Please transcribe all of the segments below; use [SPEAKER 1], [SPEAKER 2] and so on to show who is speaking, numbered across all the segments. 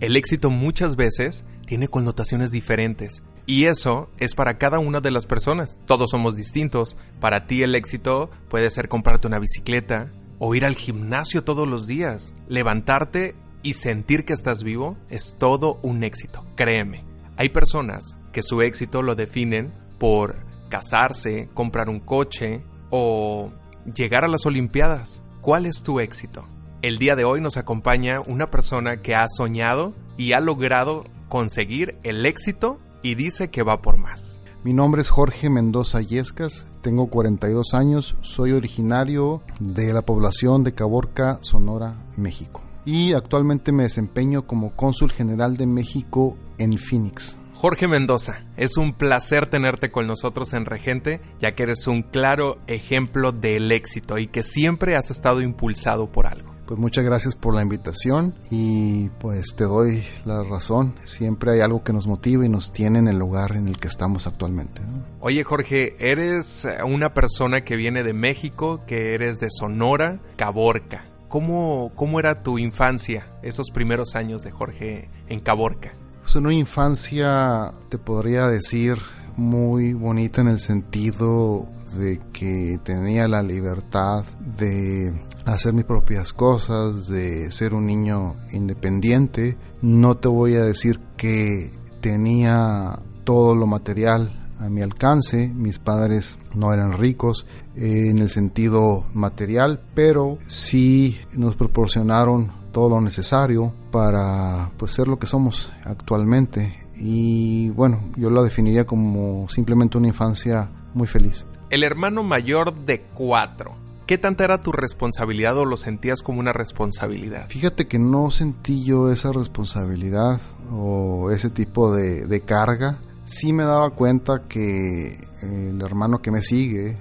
[SPEAKER 1] El éxito muchas veces tiene connotaciones diferentes. Y eso es para cada una de las personas. Todos somos distintos. Para ti el éxito puede ser comprarte una bicicleta o ir al gimnasio todos los días. Levantarte y sentir que estás vivo es todo un éxito. Créeme. Hay personas que su éxito lo definen por casarse, comprar un coche o llegar a las Olimpiadas. ¿Cuál es tu éxito? El día de hoy nos acompaña una persona que ha soñado y ha logrado conseguir el éxito y dice que va por más.
[SPEAKER 2] Mi nombre es Jorge Mendoza Yescas, tengo 42 años, soy originario de la población de Caborca, Sonora, México. Y actualmente me desempeño como cónsul general de México en Phoenix.
[SPEAKER 1] Jorge Mendoza, es un placer tenerte con nosotros en Regente, ya que eres un claro ejemplo del éxito y que siempre has estado impulsado por algo.
[SPEAKER 2] Pues muchas gracias por la invitación y pues te doy la razón. Siempre hay algo que nos motiva y nos tiene en el lugar en el que estamos actualmente.
[SPEAKER 1] Oye Jorge, eres una persona que viene de México, que eres de Sonora, Caborca. ¿Cómo, cómo era tu infancia, esos primeros años de Jorge en Caborca?
[SPEAKER 2] Pues una infancia, te podría decir, muy bonita en el sentido de que tenía la libertad de hacer mis propias cosas, de ser un niño independiente. No te voy a decir que tenía todo lo material a mi alcance, mis padres no eran ricos eh, en el sentido material, pero sí nos proporcionaron todo lo necesario para pues ser lo que somos actualmente y bueno, yo la definiría como simplemente una infancia muy feliz.
[SPEAKER 1] El hermano mayor de cuatro. ¿Qué tanta era tu responsabilidad o lo sentías como una responsabilidad?
[SPEAKER 2] Fíjate que no sentí yo esa responsabilidad o ese tipo de, carga. Sí me daba cuenta que el hermano que me sigue,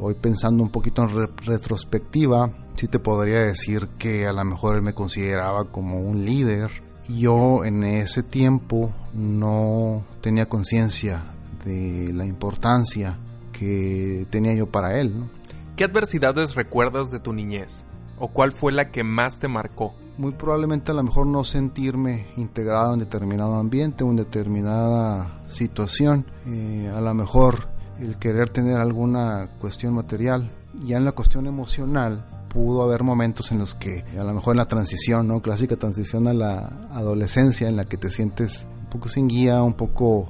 [SPEAKER 2] hoy pensando un poquito en retrospectiva, sí te podría decir que a lo mejor él me consideraba como un líder yo en ese tiempo no tenía conciencia de la importancia que tenía yo para él.
[SPEAKER 1] ¿Qué adversidades recuerdas de tu niñez? ¿O cuál fue la que más te marcó?
[SPEAKER 2] Muy probablemente a lo mejor no sentirme integrado en determinado ambiente en determinada situación. Eh, a lo mejor el querer tener alguna cuestión material. Ya en la cuestión emocional, pudo haber momentos en los que a lo mejor en la transición, ¿no? Clásica transición a la adolescencia en la que te sientes un poco sin guía, un poco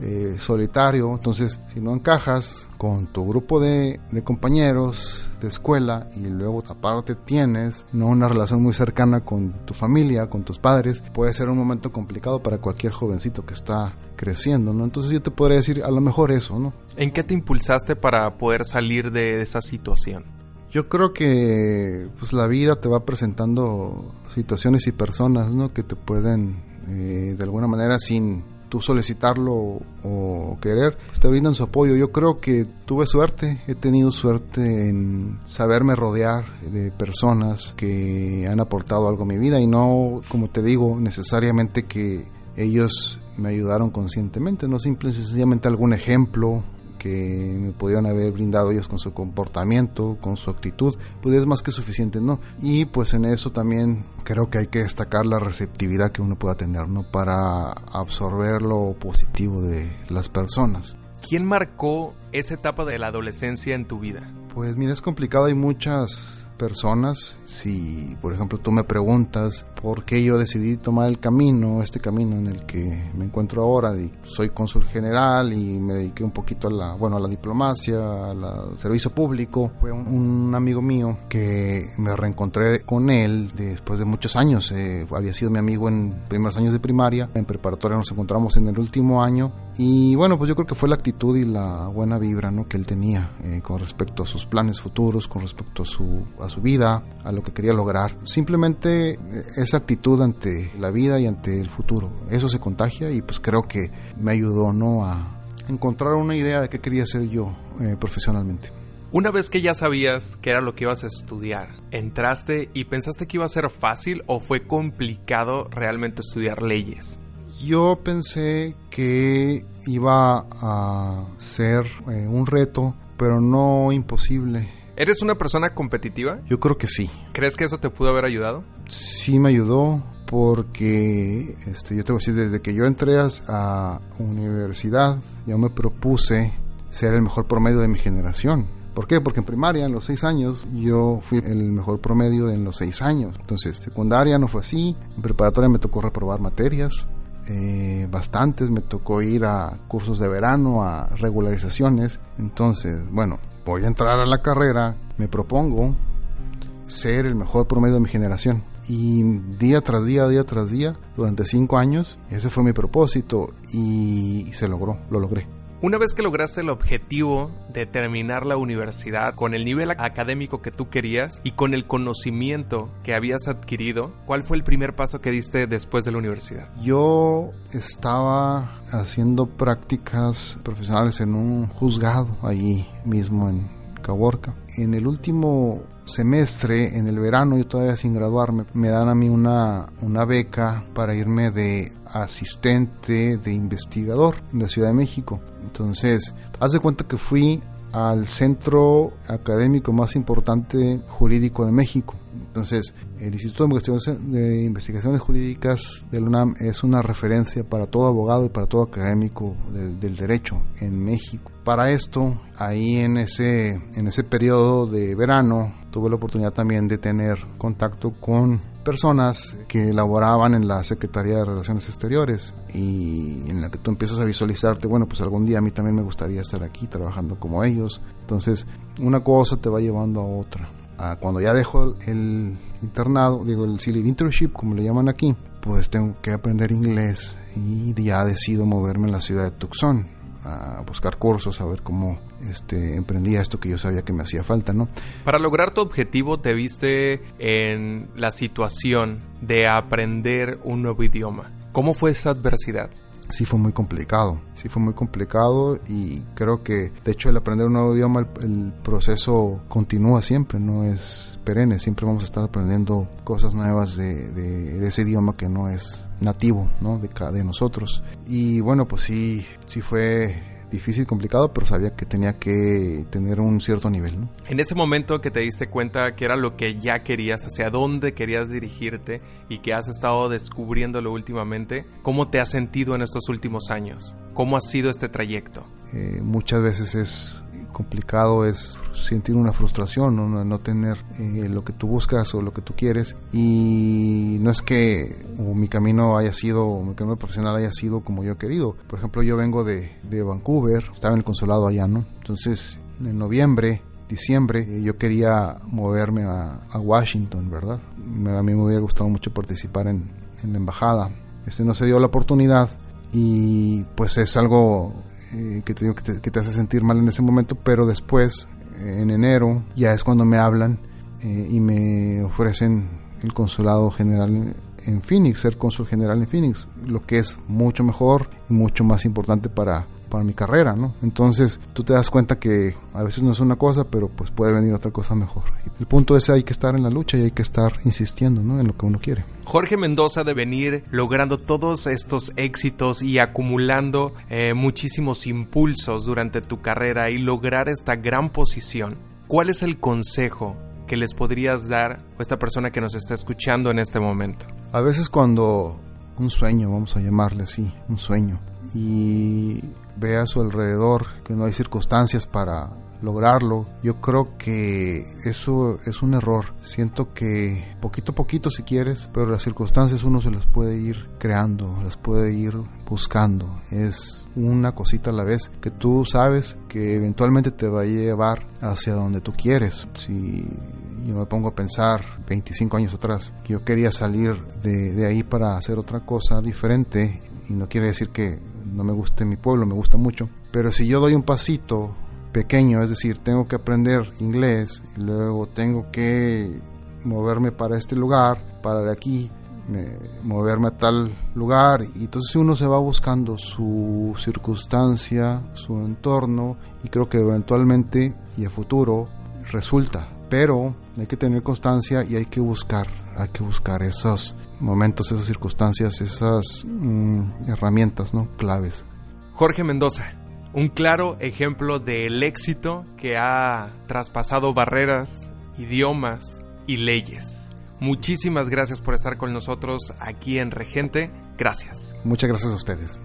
[SPEAKER 2] eh, solitario. Entonces, si no encajas con tu grupo de, de, compañeros de escuela y luego aparte tienes no una relación muy cercana con tu familia, con tus padres, puede ser un momento complicado para cualquier jovencito que está creciendo, ¿no? Entonces yo te podría decir a lo mejor eso, ¿no?
[SPEAKER 1] ¿En qué te impulsaste para poder salir de esa situación?
[SPEAKER 2] Yo creo que pues la vida te va presentando situaciones y personas ¿no? que te pueden eh, de alguna manera sin tú solicitarlo o querer, pues te brindan su apoyo. Yo creo que tuve suerte, he tenido suerte en saberme rodear de personas que han aportado algo a mi vida y no, como te digo, necesariamente que ellos me ayudaron conscientemente, no simple y sencillamente algún ejemplo que me pudieron haber brindado ellos con su comportamiento, con su actitud, pues es más que suficiente, ¿no? Y pues en eso también creo que hay que destacar la receptividad que uno pueda tener, ¿no? Para absorber lo positivo de las personas.
[SPEAKER 1] ¿Quién marcó esa etapa de la adolescencia en tu vida?
[SPEAKER 2] Pues mira, es complicado, hay muchas personas. Si, por ejemplo, tú me preguntas por qué yo decidí tomar el camino, este camino en el que me encuentro ahora, soy cónsul general y me dediqué un poquito a la, bueno, a la diplomacia, al servicio público. Fue un, amigo mío que me reencontré con él después de muchos años. Eh, había sido mi amigo en primeros años de primaria, en preparatoria nos encontramos en el último año y bueno, pues yo creo que fue la actitud y la buena vibra ¿no? que él tenía eh, con respecto a sus planes futuros, con respecto a su, su vida, a lo que quería lograr. Simplemente eh, esa actitud ante la vida y ante el futuro. Eso se contagia y pues creo que me ayudó ¿no? a encontrar una idea de qué quería ser yo eh, profesionalmente.
[SPEAKER 1] Una vez que ya sabías qué era lo que ibas a estudiar, ¿entraste y pensaste que iba a ser fácil o fue complicado realmente estudiar leyes?
[SPEAKER 2] Yo pensé que iba a ser eh, un reto, pero no imposible.
[SPEAKER 1] ¿Eres una persona competitiva?
[SPEAKER 2] Yo creo que sí.
[SPEAKER 1] ¿Crees que eso te pudo haber ayudado?
[SPEAKER 2] Sí me ayudó porque este, yo te voy a decir, desde que yo entré a universidad, yo me propuse ser el mejor promedio de mi generación. ¿Por qué? Porque en primaria, en los seis años, yo fui el mejor promedio en los seis años. Entonces, secundaria no fue así. En preparatoria me tocó reprobar materias. Eh, bastantes, me tocó ir a cursos de verano, a regularizaciones. Entonces, bueno, voy a entrar a la carrera, me propongo ser el mejor promedio de mi generación. Y día tras día, día tras día, durante cinco años, ese fue mi propósito y se logró, lo logré.
[SPEAKER 1] Una vez que lograste el objetivo de terminar la universidad con el nivel académico que tú querías y con el conocimiento que habías adquirido, ¿cuál fue el primer paso que diste después de la universidad?
[SPEAKER 2] Yo estaba haciendo prácticas profesionales en un juzgado allí mismo en Caborca. En el último semestre, en el verano, yo todavía sin graduarme, me dan a mí una, una beca para irme de asistente de investigador en la Ciudad de México. Entonces, haz de cuenta que fui al centro académico más importante jurídico de México. Entonces, el Instituto de Investigaciones, Jurídicas del UNAM es una referencia para todo abogado y para todo académico del derecho en México. Para esto, ahí en ese, en ese periodo de verano, tuve la oportunidad también de tener contacto con personas que laboraban en la Secretaría de Relaciones Exteriores y en la que tú empiezas a visualizarte, bueno, pues algún día a mí también me gustaría estar aquí trabajando como ellos. Entonces, una cosa te va llevando a otra. Cuando ya dejo el internado, digo, el, el internship, como le llaman aquí, pues tengo que aprender inglés y ya decido moverme en la ciudad de Tucson a buscar cursos, a ver cómo este, emprendía esto que yo sabía que me hacía falta, ¿no?
[SPEAKER 1] Para lograr tu objetivo te viste en la situación de aprender un nuevo idioma. ¿Cómo fue esa adversidad?
[SPEAKER 2] Sí fue muy complicado, sí fue muy complicado y creo que de hecho el aprender un nuevo idioma, el, proceso continúa siempre, no es perenne, siempre vamos a estar aprendiendo cosas nuevas de, de, ese idioma que no es nativo ¿no? De, de nosotros. Y bueno, pues sí, sí fue difícil, complicado, pero sabía que tenía que tener un cierto nivel. ¿no?
[SPEAKER 1] En ese momento que te diste cuenta que era lo que ya querías, hacia dónde querías dirigirte y que has estado descubriéndolo últimamente, ¿cómo te has sentido en estos últimos años? ¿Cómo ha sido este trayecto?
[SPEAKER 2] Eh, muchas veces es complicado es sentir una frustración, no, no tener eh, lo que tú buscas o lo que tú quieres. Y no es que mi camino haya sido, mi camino profesional haya sido como yo he querido. Por ejemplo, yo vengo de, de Vancouver, estaba en el consulado allá, ¿no? Entonces, en noviembre diciembre eh, yo quería moverme a, a Washington, ¿verdad? a mí me hubiera gustado mucho participar en, en, la embajada. Este no se dio la oportunidad y pues es algo eh, que, te, digo, que, te, hace sentir mal en ese momento, pero después, en enero, ya es cuando me hablan eh, y me ofrecen el consulado general en Phoenix, ser cónsul general en Phoenix, lo que es mucho mejor y mucho más importante para, para mi carrera, ¿no? Entonces tú te das cuenta que a veces no es una cosa, pero pues puede venir otra cosa mejor. El punto es hay que estar en la lucha y hay que estar insistiendo, ¿no? En lo que uno quiere.
[SPEAKER 1] Jorge Mendoza de venir logrando todos estos éxitos y acumulando eh, muchísimos impulsos durante tu carrera y lograr esta gran posición. ¿Cuál es el consejo que les podrías dar a esta persona que nos está escuchando en este momento?
[SPEAKER 2] A veces cuando un sueño, vamos a llamarle así, un sueño, y ve a su alrededor que no hay circunstancias para lograrlo. Yo creo que eso es un error. Siento que poquito a poquito si quieres, pero las circunstancias uno se las puede ir creando, las puede ir buscando. Es una cosita a la vez que tú sabes que eventualmente te va a llevar hacia donde tú quieres. Si yo me pongo a pensar 25 años atrás, que yo quería salir de, de ahí para hacer otra cosa diferente y no quiere decir que no me guste mi pueblo, me gusta mucho, pero si yo doy un pasito pequeño, es decir, tengo que aprender inglés y luego tengo que moverme para este lugar, para de aquí, moverme a tal lugar y entonces uno se va buscando su circunstancia, su entorno y creo que eventualmente y a futuro resulta, pero hay que tener constancia y hay que buscar, hay que buscar esos momentos, esas circunstancias, esas mm, herramientas, ¿no? Claves.
[SPEAKER 1] Jorge Mendoza, un claro ejemplo del éxito que ha traspasado barreras, idiomas y leyes. Muchísimas gracias por estar con nosotros aquí en Regente. Gracias.
[SPEAKER 2] Muchas gracias a ustedes.